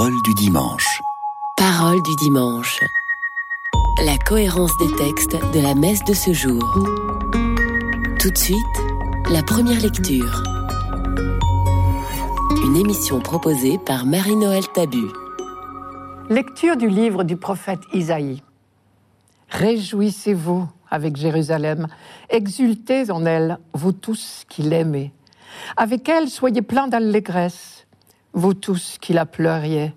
Parole du dimanche. Parole du dimanche. La cohérence des textes de la messe de ce jour. Tout de suite, la première lecture. Une émission proposée par Marie-Noël Tabu. Lecture du livre du prophète Isaïe. Réjouissez-vous avec Jérusalem, exultez en elle, vous tous qui l'aimez. Avec elle, soyez pleins d'allégresse, vous tous qui la pleuriez.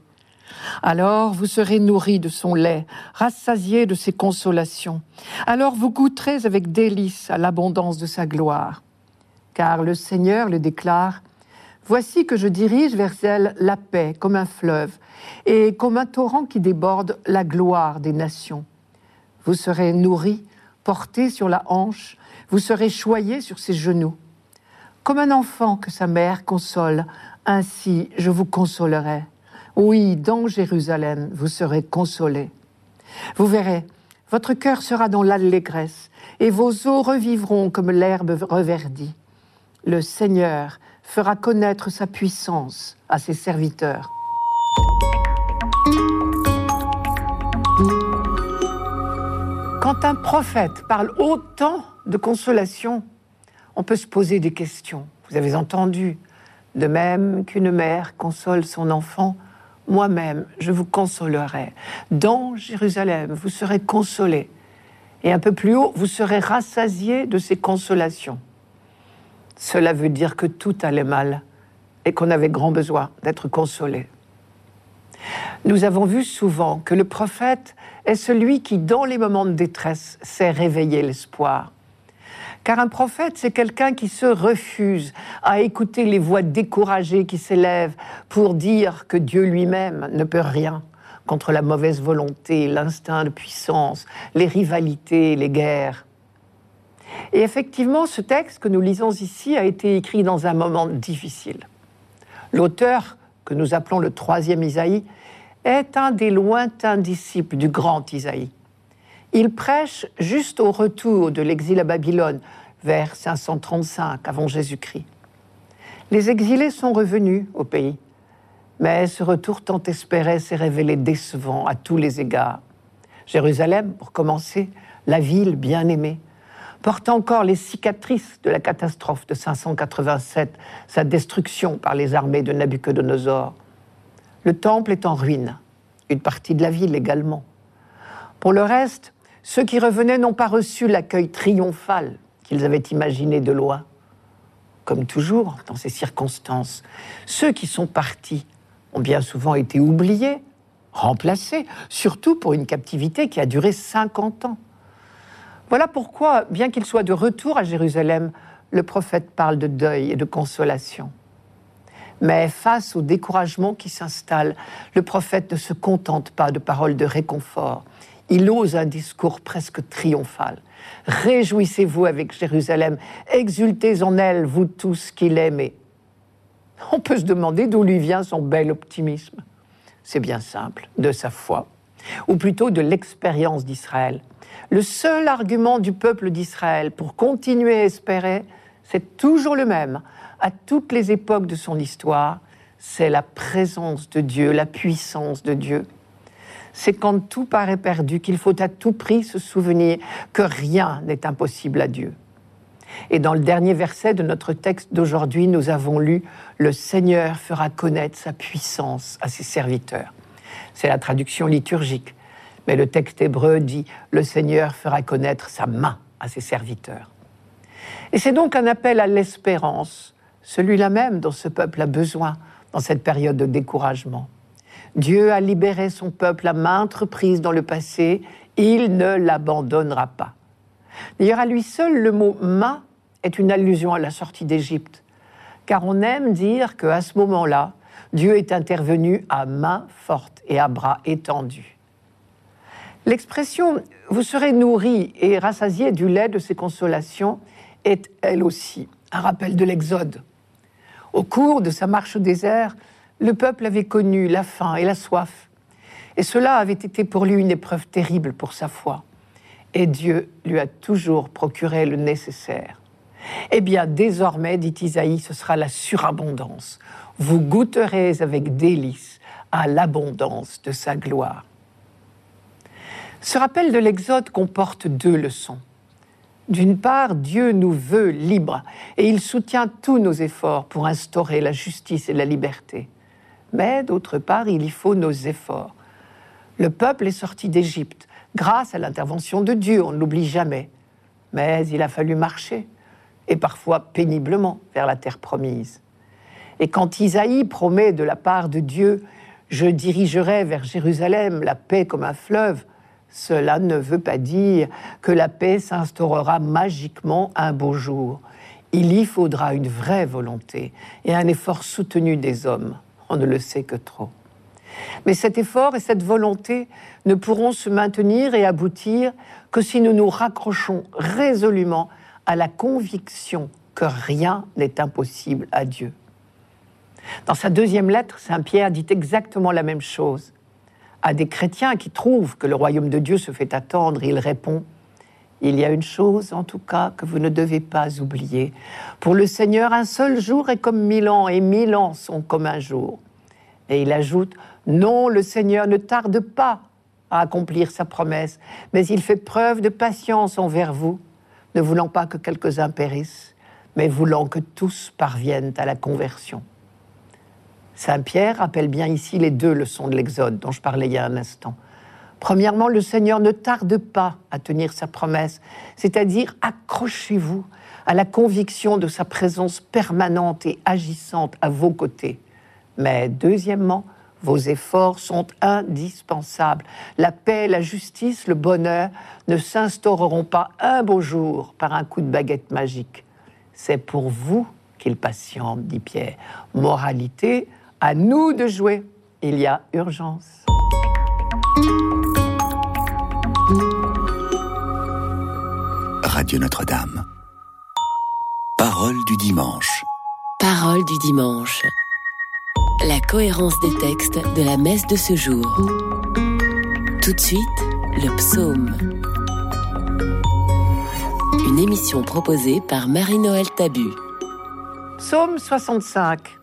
Alors vous serez nourris de son lait, rassasiés de ses consolations. Alors vous goûterez avec délice à l'abondance de sa gloire. Car le Seigneur le déclare, Voici que je dirige vers elle la paix comme un fleuve, et comme un torrent qui déborde la gloire des nations. Vous serez nourris, portés sur la hanche, vous serez choyés sur ses genoux. Comme un enfant que sa mère console, ainsi je vous consolerai. Oui, dans Jérusalem, vous serez consolés. Vous verrez, votre cœur sera dans l'allégresse, et vos os revivront comme l'herbe reverdie. Le Seigneur fera connaître sa puissance à ses serviteurs. Quand un prophète parle autant de consolation, on peut se poser des questions. Vous avez entendu, de même qu'une mère console son enfant, moi-même, je vous consolerai. Dans Jérusalem, vous serez consolés. Et un peu plus haut, vous serez rassasiés de ces consolations. Cela veut dire que tout allait mal et qu'on avait grand besoin d'être consolés. Nous avons vu souvent que le prophète est celui qui, dans les moments de détresse, sait réveiller l'espoir. Car un prophète, c'est quelqu'un qui se refuse à écouter les voix découragées qui s'élèvent pour dire que Dieu lui-même ne peut rien contre la mauvaise volonté, l'instinct de puissance, les rivalités, les guerres. Et effectivement, ce texte que nous lisons ici a été écrit dans un moment difficile. L'auteur, que nous appelons le troisième Isaïe, est un des lointains disciples du grand Isaïe. Il prêche juste au retour de l'exil à Babylone, vers 535 avant Jésus-Christ. Les exilés sont revenus au pays, mais ce retour tant espéré s'est révélé décevant à tous les égards. Jérusalem, pour commencer, la ville bien aimée, porte encore les cicatrices de la catastrophe de 587, sa destruction par les armées de Nabuchodonosor. Le temple est en ruine, une partie de la ville également. Pour le reste, ceux qui revenaient n'ont pas reçu l'accueil triomphal qu'ils avaient imaginé de loin. Comme toujours dans ces circonstances, ceux qui sont partis ont bien souvent été oubliés, remplacés, surtout pour une captivité qui a duré 50 ans. Voilà pourquoi, bien qu'il soit de retour à Jérusalem, le prophète parle de deuil et de consolation. Mais face au découragement qui s'installe, le prophète ne se contente pas de paroles de réconfort. Il ose un discours presque triomphal. Réjouissez-vous avec Jérusalem, exultez en elle, vous tous qui l'aimez. On peut se demander d'où lui vient son bel optimisme. C'est bien simple, de sa foi, ou plutôt de l'expérience d'Israël. Le seul argument du peuple d'Israël pour continuer à espérer, c'est toujours le même à toutes les époques de son histoire, c'est la présence de Dieu, la puissance de Dieu. C'est quand tout paraît perdu qu'il faut à tout prix se souvenir que rien n'est impossible à Dieu. Et dans le dernier verset de notre texte d'aujourd'hui, nous avons lu Le Seigneur fera connaître sa puissance à ses serviteurs. C'est la traduction liturgique. Mais le texte hébreu dit Le Seigneur fera connaître sa main à ses serviteurs. Et c'est donc un appel à l'espérance, celui-là même dont ce peuple a besoin dans cette période de découragement. Dieu a libéré son peuple à maintes reprises dans le passé, il ne l'abandonnera pas. D'ailleurs, à lui seul, le mot main est une allusion à la sortie d'Égypte, car on aime dire qu'à ce moment-là, Dieu est intervenu à main forte et à bras étendus. L'expression vous serez nourris et rassasiés du lait de ses consolations est elle aussi un rappel de l'Exode. Au cours de sa marche au désert, le peuple avait connu la faim et la soif. Et cela avait été pour lui une épreuve terrible pour sa foi. Et Dieu lui a toujours procuré le nécessaire. Eh bien, désormais, dit Isaïe, ce sera la surabondance. Vous goûterez avec délice à l'abondance de sa gloire. Ce rappel de l'Exode comporte deux leçons. D'une part, Dieu nous veut libres et il soutient tous nos efforts pour instaurer la justice et la liberté. Mais d'autre part, il y faut nos efforts. Le peuple est sorti d'Égypte grâce à l'intervention de Dieu, on ne l'oublie jamais. Mais il a fallu marcher, et parfois péniblement, vers la terre promise. Et quand Isaïe promet de la part de Dieu, je dirigerai vers Jérusalem la paix comme un fleuve, cela ne veut pas dire que la paix s'instaurera magiquement un beau jour. Il y faudra une vraie volonté et un effort soutenu des hommes. On ne le sait que trop. Mais cet effort et cette volonté ne pourront se maintenir et aboutir que si nous nous raccrochons résolument à la conviction que rien n'est impossible à Dieu. Dans sa deuxième lettre, Saint Pierre dit exactement la même chose à des chrétiens qui trouvent que le royaume de Dieu se fait attendre, il répond Il y a une chose, en tout cas, que vous ne devez pas oublier. Pour le Seigneur, un seul jour est comme mille ans, et mille ans sont comme un jour. Et il ajoute Non, le Seigneur ne tarde pas à accomplir sa promesse, mais il fait preuve de patience envers vous, ne voulant pas que quelques-uns périssent, mais voulant que tous parviennent à la conversion. Saint Pierre rappelle bien ici les deux leçons de l'Exode dont je parlais il y a un instant. Premièrement, le Seigneur ne tarde pas à tenir sa promesse, c'est-à-dire accrochez-vous à la conviction de sa présence permanente et agissante à vos côtés. Mais deuxièmement, vos efforts sont indispensables. La paix, la justice, le bonheur ne s'instaureront pas un beau jour par un coup de baguette magique. C'est pour vous qu'il patiente, dit Pierre. Moralité, à nous de jouer. Il y a urgence. Radio Notre-Dame. Parole du dimanche. Parole du dimanche. La cohérence des textes de la messe de ce jour. Tout de suite, le psaume. Une émission proposée par Marie-Noël Tabu. Psaume 65.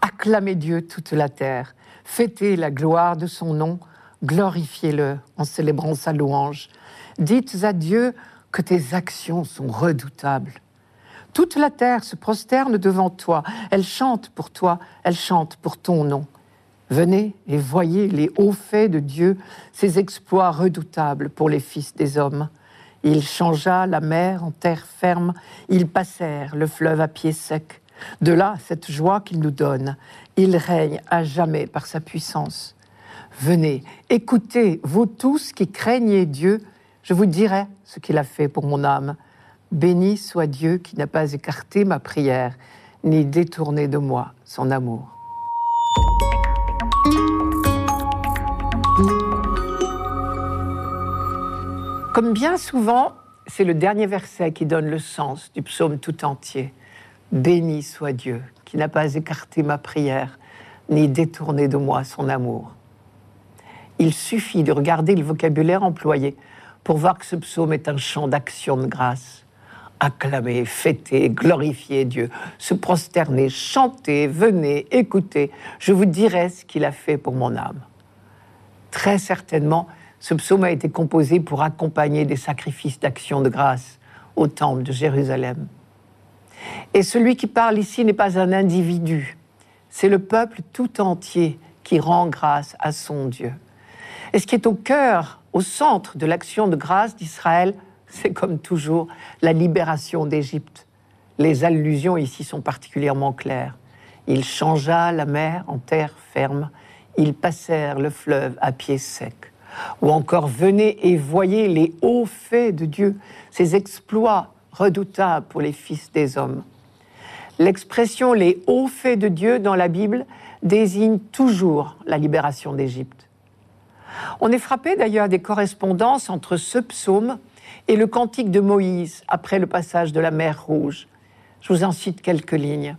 Acclamez Dieu toute la terre, fêtez la gloire de son nom, glorifiez-le en célébrant sa louange. Dites à Dieu que tes actions sont redoutables. Toute la terre se prosterne devant toi, elle chante pour toi, elle chante pour ton nom. Venez et voyez les hauts faits de Dieu, ses exploits redoutables pour les fils des hommes. Il changea la mer en terre ferme, ils passèrent le fleuve à pied sec. De là, cette joie qu'il nous donne. Il règne à jamais par sa puissance. Venez, écoutez, vous tous qui craignez Dieu, je vous dirai ce qu'il a fait pour mon âme. Béni soit Dieu qui n'a pas écarté ma prière, ni détourné de moi son amour. Comme bien souvent, c'est le dernier verset qui donne le sens du psaume tout entier. Béni soit Dieu qui n'a pas écarté ma prière, ni détourné de moi son amour. Il suffit de regarder le vocabulaire employé pour voir que ce psaume est un chant d'action de grâce. Acclamer, fêter, glorifier Dieu, se prosterner, chanter, venez, écouter, je vous dirai ce qu'il a fait pour mon âme. Très certainement, ce psaume a été composé pour accompagner des sacrifices d'action de grâce au temple de Jérusalem. Et celui qui parle ici n'est pas un individu, c'est le peuple tout entier qui rend grâce à son Dieu. Et ce qui est au cœur, au centre de l'action de grâce d'Israël, c'est comme toujours la libération d'Égypte. Les allusions ici sont particulièrement claires. Il changea la mer en terre ferme, ils passèrent le fleuve à pied sec. Ou encore, venez et voyez les hauts faits de Dieu, ses exploits redoutable pour les fils des hommes. L'expression les hauts faits de Dieu dans la Bible désigne toujours la libération d'Égypte. On est frappé d'ailleurs des correspondances entre ce psaume et le cantique de Moïse après le passage de la mer Rouge. Je vous en cite quelques lignes.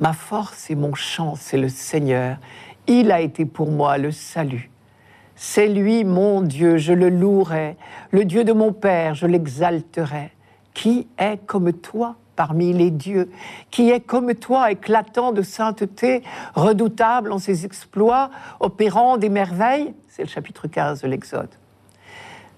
Ma force et mon chant, c'est le Seigneur. Il a été pour moi le salut. C'est lui mon Dieu, je le louerai. Le Dieu de mon Père, je l'exalterai. Qui est comme toi, parmi les dieux, qui est comme toi, éclatant de sainteté, redoutable en ses exploits, opérant des merveilles. C'est le chapitre 15 de l'Exode.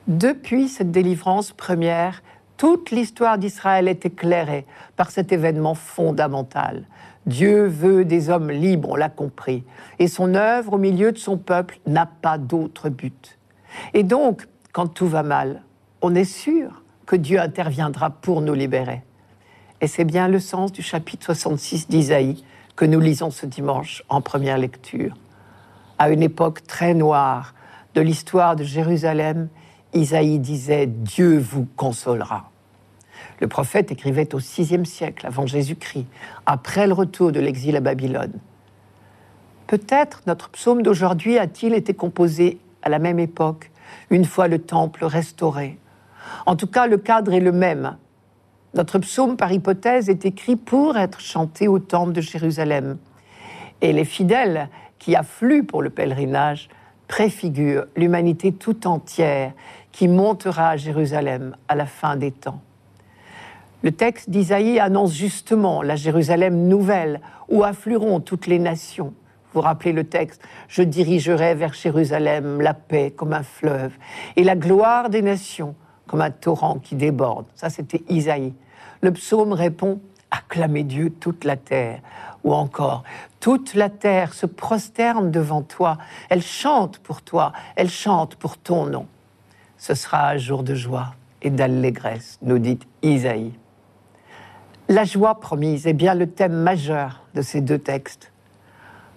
Depuis cette délivrance première, toute l'histoire d'Israël est éclairée par cet événement fondamental. Dieu veut des hommes libres, on l'a compris, et son œuvre au milieu de son peuple n'a pas d'autre but. Et donc, quand tout va mal, on est sûr que Dieu interviendra pour nous libérer. Et c'est bien le sens du chapitre 66 d'Isaïe que nous lisons ce dimanche en première lecture. À une époque très noire de l'histoire de Jérusalem, Isaïe disait Dieu vous consolera. Le prophète écrivait au VIe siècle avant Jésus-Christ, après le retour de l'exil à Babylone. Peut-être notre psaume d'aujourd'hui a-t-il été composé à la même époque, une fois le temple restauré. En tout cas, le cadre est le même. Notre psaume, par hypothèse, est écrit pour être chanté au temple de Jérusalem. Et les fidèles qui affluent pour le pèlerinage préfigurent l'humanité tout entière qui montera à Jérusalem à la fin des temps. Le texte d'Isaïe annonce justement la Jérusalem nouvelle où afflueront toutes les nations. Vous rappelez le texte Je dirigerai vers Jérusalem la paix comme un fleuve et la gloire des nations comme un torrent qui déborde. Ça, c'était Isaïe. Le psaume répond Acclamez Dieu toute la terre. Ou encore, toute la terre se prosterne devant toi, elle chante pour toi, elle chante pour ton nom ce sera un jour de joie et d'allégresse, nous dit Isaïe. La joie promise est bien le thème majeur de ces deux textes.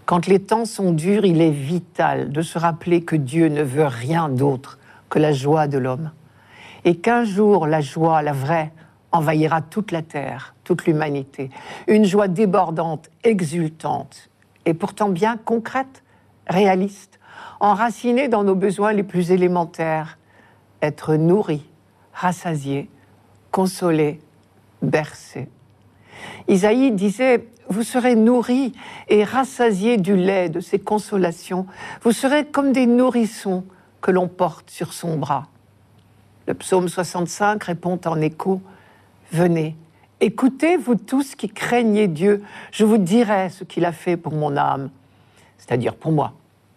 Quand les temps sont durs, il est vital de se rappeler que Dieu ne veut rien d'autre que la joie de l'homme. Et qu'un jour, la joie, la vraie, envahira toute la terre, toute l'humanité. Une joie débordante, exultante, et pourtant bien concrète, réaliste, enracinée dans nos besoins les plus élémentaires, être nourri, rassasié, consolé, bercé. Isaïe disait, vous serez nourris et rassasiés du lait de ces consolations, vous serez comme des nourrissons que l'on porte sur son bras. Le psaume 65 répond en écho, Venez, écoutez, vous tous qui craignez Dieu, je vous dirai ce qu'il a fait pour mon âme, c'est-à-dire pour moi.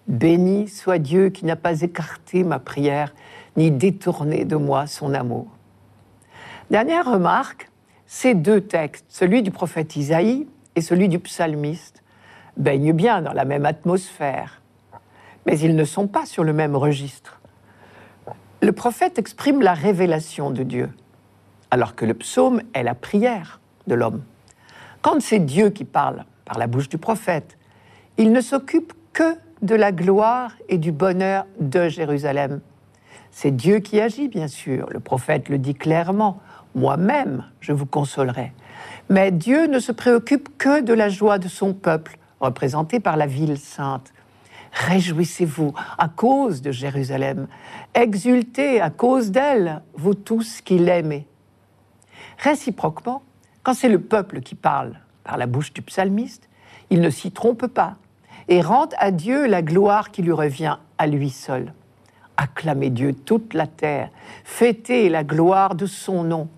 Béni soit Dieu qui n'a pas écarté ma prière ni détourner de moi son amour. Dernière remarque, ces deux textes, celui du prophète Isaïe et celui du psalmiste, baignent bien dans la même atmosphère, mais ils ne sont pas sur le même registre. Le prophète exprime la révélation de Dieu, alors que le psaume est la prière de l'homme. Quand c'est Dieu qui parle par la bouche du prophète, il ne s'occupe que de la gloire et du bonheur de Jérusalem c'est Dieu qui agit, bien sûr. Le prophète le dit clairement. Moi-même, je vous consolerai. Mais Dieu ne se préoccupe que de la joie de son peuple, représenté par la ville sainte. Réjouissez-vous à cause de Jérusalem. Exultez à cause d'elle, vous tous qui l'aimez. Réciproquement, quand c'est le peuple qui parle par la bouche du psalmiste, il ne s'y trompe pas et rend à Dieu la gloire qui lui revient à lui seul. Acclamez Dieu toute la terre, fêtez la gloire de son nom,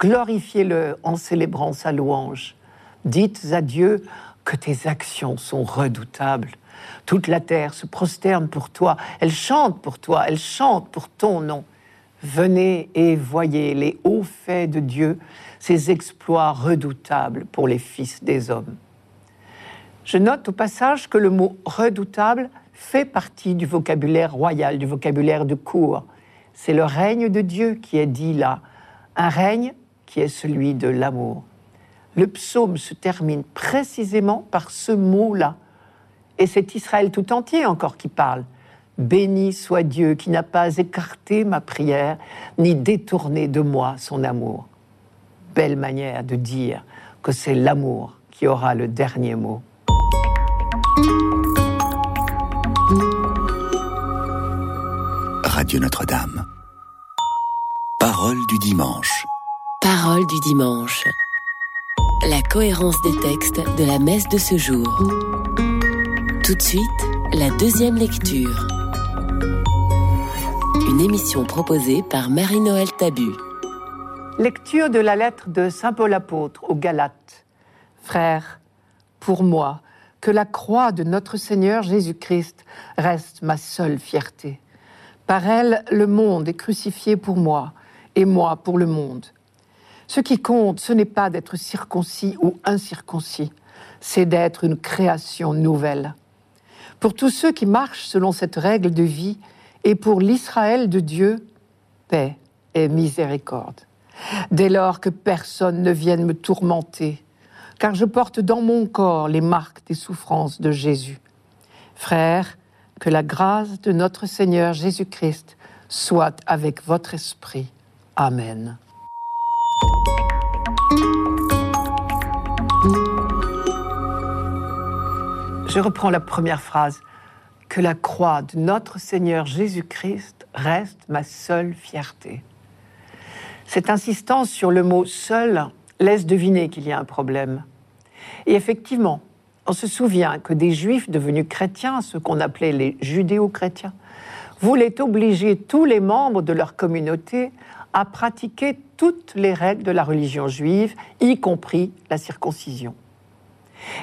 glorifiez-le en célébrant sa louange. Dites à Dieu que tes actions sont redoutables. Toute la terre se prosterne pour toi, elle chante pour toi, elle chante pour ton nom. Venez et voyez les hauts faits de Dieu, ses exploits redoutables pour les fils des hommes. Je note au passage que le mot redoutable fait partie du vocabulaire royal, du vocabulaire de cour. C'est le règne de Dieu qui est dit là, un règne qui est celui de l'amour. Le psaume se termine précisément par ce mot-là. Et c'est Israël tout entier encore qui parle. Béni soit Dieu qui n'a pas écarté ma prière, ni détourné de moi son amour. Belle manière de dire que c'est l'amour qui aura le dernier mot. Radio Notre-Dame. Parole du dimanche. Parole du dimanche. La cohérence des textes de la messe de ce jour. Tout de suite, la deuxième lecture. Une émission proposée par Marie-Noël Tabu. Lecture de la lettre de Saint Paul apôtre aux Galates. Frères, pour moi, que la croix de notre Seigneur Jésus-Christ reste ma seule fierté. Par elle, le monde est crucifié pour moi, et moi pour le monde. Ce qui compte, ce n'est pas d'être circoncis ou incirconcis, c'est d'être une création nouvelle. Pour tous ceux qui marchent selon cette règle de vie, et pour l'Israël de Dieu, paix et miséricorde. Dès lors que personne ne vienne me tourmenter, car je porte dans mon corps les marques des souffrances de Jésus. Frères, que la grâce de notre Seigneur Jésus-Christ soit avec votre esprit. Amen. Je reprends la première phrase. Que la croix de notre Seigneur Jésus-Christ reste ma seule fierté. Cette insistance sur le mot seul laisse deviner qu'il y a un problème. Et effectivement, on se souvient que des juifs devenus chrétiens, ce qu'on appelait les judéo-chrétiens, voulaient obliger tous les membres de leur communauté à pratiquer toutes les règles de la religion juive, y compris la circoncision.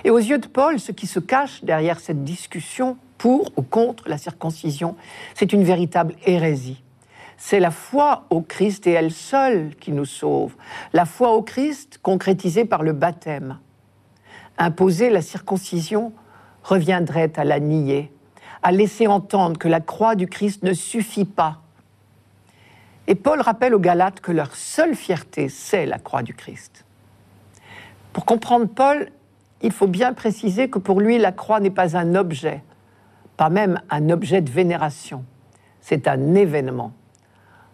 Et aux yeux de Paul, ce qui se cache derrière cette discussion pour ou contre la circoncision, c'est une véritable hérésie. C'est la foi au Christ et elle seule qui nous sauve. La foi au Christ concrétisée par le baptême. Imposer la circoncision reviendrait à la nier, à laisser entendre que la croix du Christ ne suffit pas. Et Paul rappelle aux Galates que leur seule fierté, c'est la croix du Christ. Pour comprendre Paul, il faut bien préciser que pour lui, la croix n'est pas un objet, pas même un objet de vénération, c'est un événement.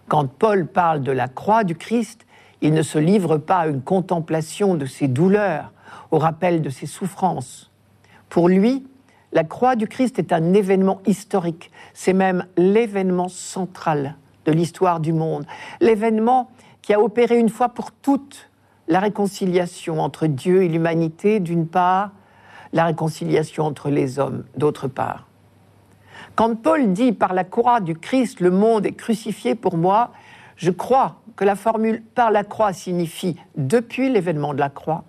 Quand Paul parle de la croix du Christ, il ne se livre pas à une contemplation de ses douleurs, au rappel de ses souffrances. Pour lui, la croix du Christ est un événement historique, c'est même l'événement central de l'histoire du monde, l'événement qui a opéré une fois pour toutes la réconciliation entre Dieu et l'humanité d'une part, la réconciliation entre les hommes d'autre part. Quand Paul dit par la croix du Christ, le monde est crucifié pour moi, je crois que la formule par la croix signifie depuis l'événement de la croix,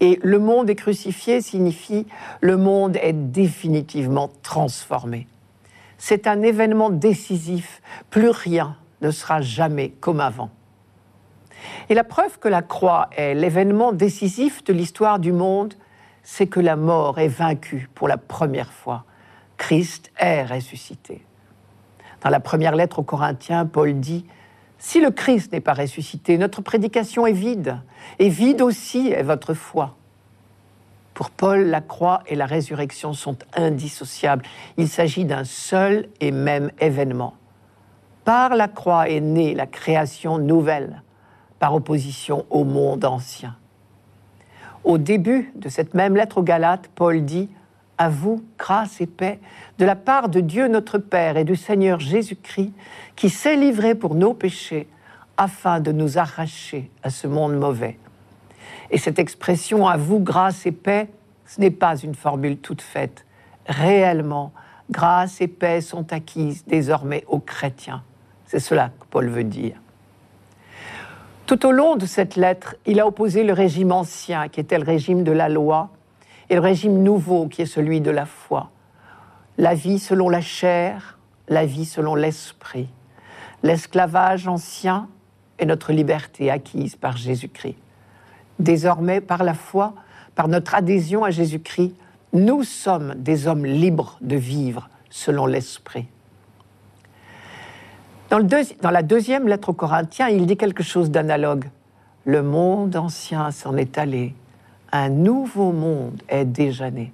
et le monde est crucifié signifie le monde est définitivement transformé. C'est un événement décisif, plus rien ne sera jamais comme avant. Et la preuve que la croix est l'événement décisif de l'histoire du monde, c'est que la mort est vaincue pour la première fois. Christ est ressuscité. Dans la première lettre aux Corinthiens, Paul dit Si le Christ n'est pas ressuscité, notre prédication est vide, et vide aussi est votre foi. Pour Paul, la croix et la résurrection sont indissociables. Il s'agit d'un seul et même événement. Par la croix est née la création nouvelle, par opposition au monde ancien. Au début de cette même lettre aux Galates, Paul dit à vous grâce et paix de la part de Dieu notre Père et du Seigneur Jésus-Christ, qui s'est livré pour nos péchés afin de nous arracher à ce monde mauvais. Et cette expression à vous grâce et paix, ce n'est pas une formule toute faite. Réellement, grâce et paix sont acquises désormais aux chrétiens. C'est cela que Paul veut dire. Tout au long de cette lettre, il a opposé le régime ancien, qui était le régime de la loi, et le régime nouveau qui est celui de la foi. La vie selon la chair, la vie selon l'esprit. L'esclavage ancien et notre liberté acquise par Jésus-Christ. Désormais, par la foi, par notre adhésion à Jésus-Christ, nous sommes des hommes libres de vivre selon l'esprit. Dans, la deuxième lettre aux Corinthiens, il dit quelque chose d'analogue. Le monde ancien s'en est allé, un nouveau monde est déjà né.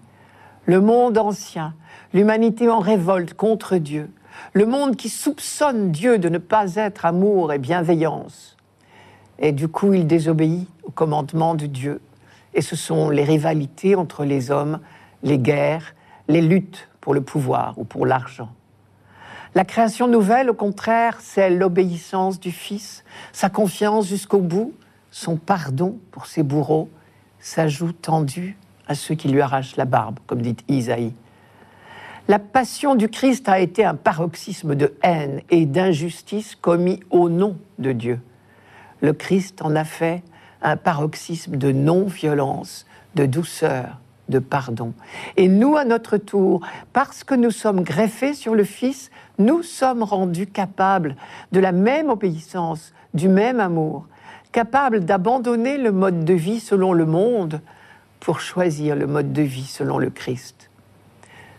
Le monde ancien, l'humanité en révolte contre Dieu, le monde qui soupçonne Dieu de ne pas être amour et bienveillance. Et du coup, il désobéit au commandement de Dieu. Et ce sont les rivalités entre les hommes, les guerres, les luttes pour le pouvoir ou pour l'argent. La création nouvelle, au contraire, c'est l'obéissance du Fils, sa confiance jusqu'au bout, son pardon pour ses bourreaux, sa joue tendue à ceux qui lui arrachent la barbe, comme dit Isaïe. La passion du Christ a été un paroxysme de haine et d'injustice commis au nom de Dieu. le Christ en a fait un paroxysme de non-violence, de douceur, de pardon. Et nous, à notre tour, parce que nous sommes greffés sur le Fils, nous sommes rendus capables de la même obéissance, du même amour, capables d'abandonner le mode de vie selon le monde pour choisir le mode de vie selon le Christ.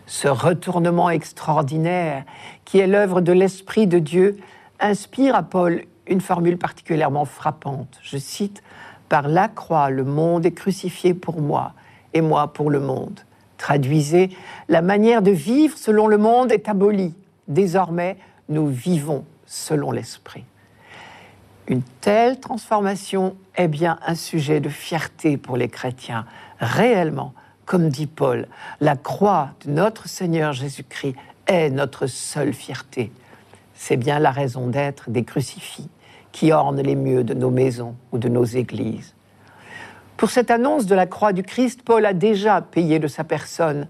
Ce retournement extraordinaire, qui est l'œuvre de l'Esprit de Dieu, inspire à Paul une formule particulièrement frappante. Je cite, Par la croix, le monde est crucifié pour moi, et moi pour le monde. Traduisez, la manière de vivre selon le monde est abolie. Désormais, nous vivons selon l'Esprit. Une telle transformation est bien un sujet de fierté pour les chrétiens, réellement, comme dit Paul, la croix de notre Seigneur Jésus-Christ est notre seule fierté. C'est bien la raison d'être des crucifix qui ornent les murs de nos maisons ou de nos églises. Pour cette annonce de la croix du Christ, Paul a déjà payé de sa personne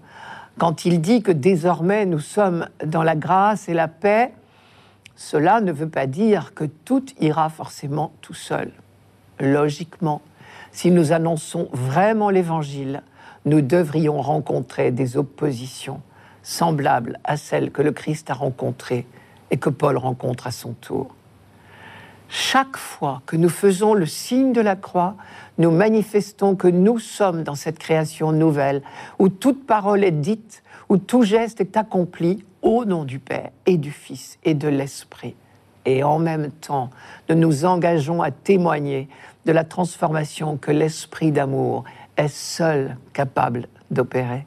quand il dit que désormais nous sommes dans la grâce et la paix. Cela ne veut pas dire que tout ira forcément tout seul. Logiquement, si nous annonçons vraiment l'Évangile, nous devrions rencontrer des oppositions semblables à celles que le Christ a rencontrées et que Paul rencontre à son tour. Chaque fois que nous faisons le signe de la croix, nous manifestons que nous sommes dans cette création nouvelle, où toute parole est dite, où tout geste est accompli au nom du Père et du Fils et de l'Esprit. Et en même temps, nous nous engageons à témoigner de la transformation que l'esprit d'amour est seul capable d'opérer.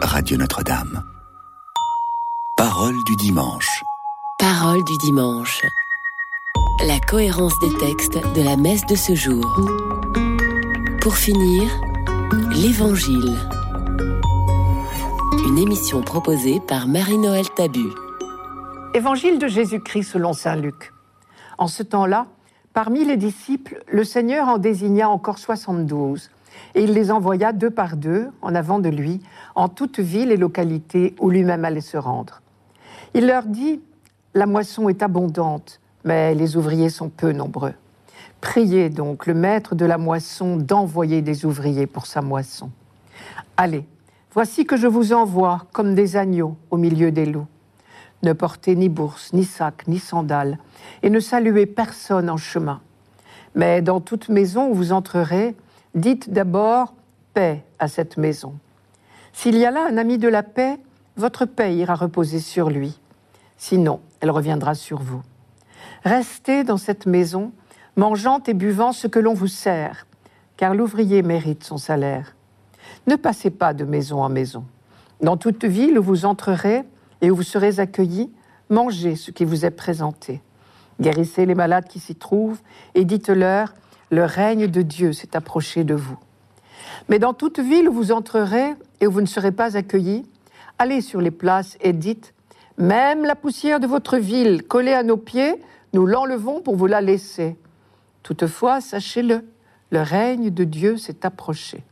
Radio Notre-Dame. Parole du dimanche. Parole du dimanche. La cohérence des textes de la messe de ce jour. Pour finir, l'Évangile. Une émission proposée par Marie-Noël Tabu. Évangile de Jésus-Christ selon Saint Luc. En ce temps-là, parmi les disciples, le Seigneur en désigna encore soixante-douze, et il les envoya deux par deux en avant de lui, en toute ville et localité où lui-même allait se rendre. Il leur dit, La moisson est abondante, mais les ouvriers sont peu nombreux. Priez donc le maître de la moisson d'envoyer des ouvriers pour sa moisson. Allez, voici que je vous envoie comme des agneaux au milieu des loups. Ne portez ni bourse, ni sac, ni sandales, et ne saluez personne en chemin. Mais dans toute maison où vous entrerez, dites d'abord paix à cette maison. S'il y a là un ami de la paix, votre paix ira reposer sur lui. Sinon, elle reviendra sur vous. Restez dans cette maison, mangeant et buvant ce que l'on vous sert, car l'ouvrier mérite son salaire. Ne passez pas de maison en maison. Dans toute ville où vous entrerez, et où vous serez accueillis, mangez ce qui vous est présenté. Guérissez les malades qui s'y trouvent et dites-leur, le règne de Dieu s'est approché de vous. Mais dans toute ville où vous entrerez et où vous ne serez pas accueillis, allez sur les places et dites, même la poussière de votre ville collée à nos pieds, nous l'enlevons pour vous la laisser. Toutefois, sachez-le, le règne de Dieu s'est approché.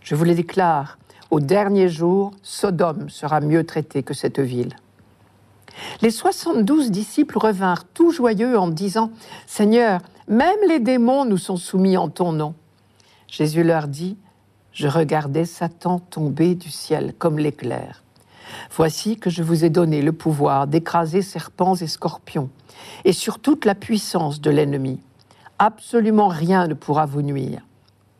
Je vous le déclare, au dernier jour, Sodome sera mieux traité que cette ville. Les soixante-douze disciples revinrent tout joyeux en disant Seigneur, même les démons nous sont soumis en ton nom. Jésus leur dit Je regardais Satan tomber du ciel comme l'éclair. Voici que je vous ai donné le pouvoir d'écraser serpents et scorpions, et sur toute la puissance de l'ennemi. Absolument rien ne pourra vous nuire.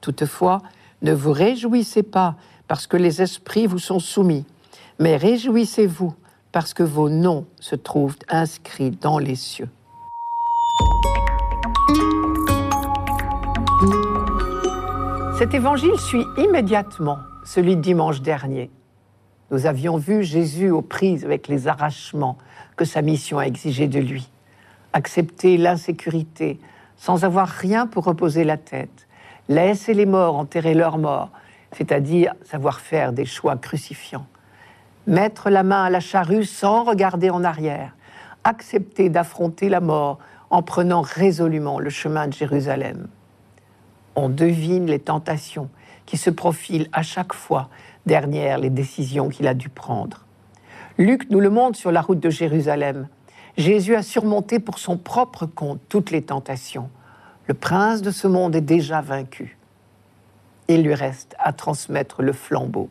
Toutefois, ne vous réjouissez pas parce que les esprits vous sont soumis, mais réjouissez-vous parce que vos noms se trouvent inscrits dans les cieux. Cet évangile suit immédiatement celui de dimanche dernier. Nous avions vu Jésus aux prises avec les arrachements que sa mission a exigé de lui. Accepter l'insécurité sans avoir rien pour reposer la tête. Laisser les morts enterrer leurs morts c'est-à-dire savoir faire des choix crucifiants. Mettre la main à la charrue sans regarder en arrière, accepter d'affronter la mort en prenant résolument le chemin de Jérusalem. On devine les tentations qui se profilent à chaque fois derrière les décisions qu'il a dû prendre. Luc nous le montre sur la route de Jérusalem. Jésus a surmonté pour son propre compte toutes les tentations. Le prince de ce monde est déjà vaincu. Il lui reste à transmettre le flambeau.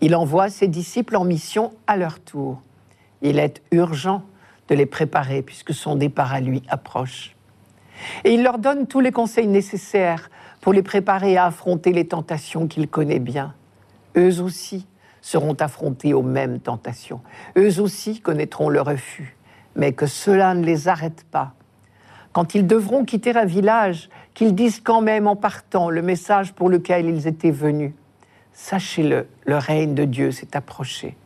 Il envoie ses disciples en mission à leur tour. Il est urgent de les préparer puisque son départ à lui approche. Et il leur donne tous les conseils nécessaires pour les préparer à affronter les tentations qu'il connaît bien. Eux aussi seront affrontés aux mêmes tentations. Eux aussi connaîtront le refus, mais que cela ne les arrête pas. Quand ils devront quitter un village, qu'ils disent quand même en partant le message pour lequel ils étaient venus. Sachez-le, le règne de Dieu s'est approché.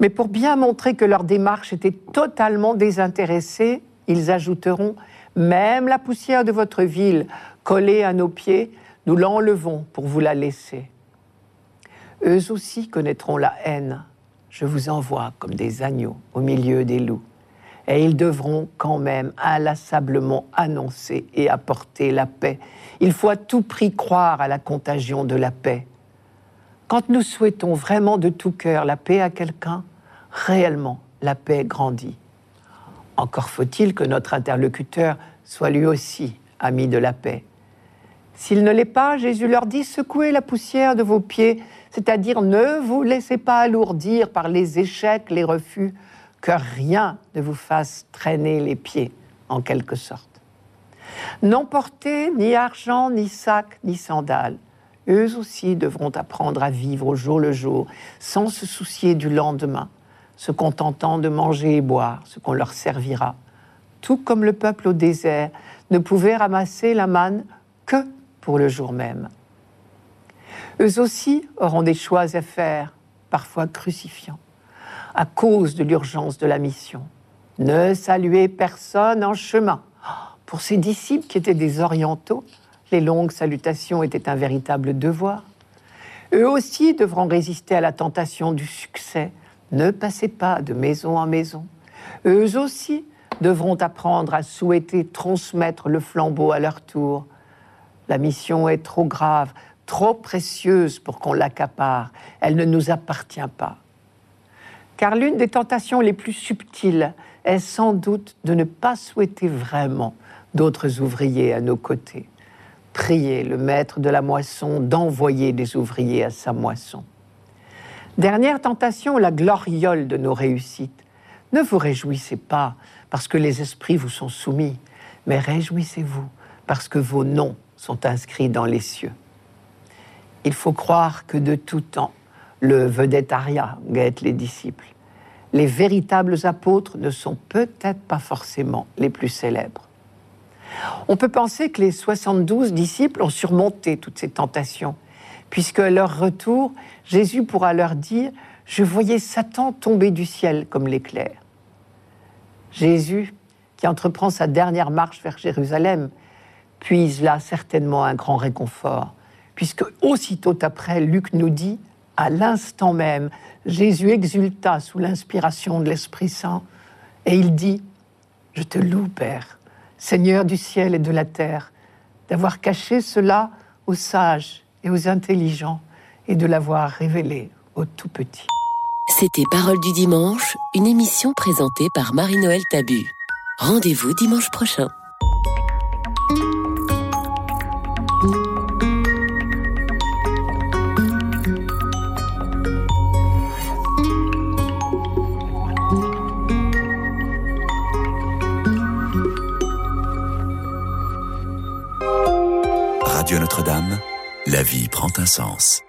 Mais pour bien montrer que leur démarche était totalement désintéressée, ils ajouteront Même la poussière de votre ville collée à nos pieds, nous l'enlevons pour vous la laisser. Eux aussi connaîtront la haine. Je vous envoie comme des agneaux au milieu des loups. Et ils devront quand même inlassablement annoncer et apporter la paix. Il faut à tout prix croire à la contagion de la paix. Quand nous souhaitons vraiment de tout cœur la paix à quelqu'un, réellement la paix grandit. Encore faut-il que notre interlocuteur soit lui aussi ami de la paix. S'il ne l'est pas, Jésus leur dit, secouez la poussière de vos pieds, c'est-à-dire ne vous laissez pas alourdir par les échecs, les refus, que rien ne vous fasse traîner les pieds, en quelque sorte. N'emportez ni argent, ni sac, ni sandales. Eux aussi devront apprendre à vivre au jour le jour, sans se soucier du lendemain, se contentant de manger et boire ce qu'on leur servira. Tout comme le peuple au désert ne pouvait ramasser la manne que pour le jour même. Eux aussi auront des choix à faire, parfois crucifiants, à cause de l'urgence de la mission. Ne saluez personne en chemin. Pour ces disciples qui étaient des orientaux, les longues salutations étaient un véritable devoir. Eux aussi devront résister à la tentation du succès. Ne passez pas de maison en maison. Eux aussi devront apprendre à souhaiter transmettre le flambeau à leur tour, la mission est trop grave, trop précieuse pour qu'on l'accapare. Elle ne nous appartient pas. Car l'une des tentations les plus subtiles est sans doute de ne pas souhaiter vraiment d'autres ouvriers à nos côtés. Priez le maître de la moisson d'envoyer des ouvriers à sa moisson. Dernière tentation, la gloriole de nos réussites. Ne vous réjouissez pas parce que les esprits vous sont soumis, mais réjouissez-vous parce que vos noms sont inscrits dans les cieux. Il faut croire que de tout temps, le vedettariat guette les disciples. Les véritables apôtres ne sont peut-être pas forcément les plus célèbres. On peut penser que les 72 disciples ont surmonté toutes ces tentations, puisque à leur retour, Jésus pourra leur dire Je voyais Satan tomber du ciel comme l'éclair. Jésus, qui entreprend sa dernière marche vers Jérusalem, puise là certainement un grand réconfort, puisque aussitôt après, Luc nous dit, à l'instant même, Jésus exulta sous l'inspiration de l'Esprit Saint, et il dit, Je te loue, Père, Seigneur du ciel et de la terre, d'avoir caché cela aux sages et aux intelligents, et de l'avoir révélé aux tout petits. C'était Parole du dimanche, une émission présentée par Marie-Noël Tabu. Rendez-vous dimanche prochain. Notre-Dame, la vie prend un sens.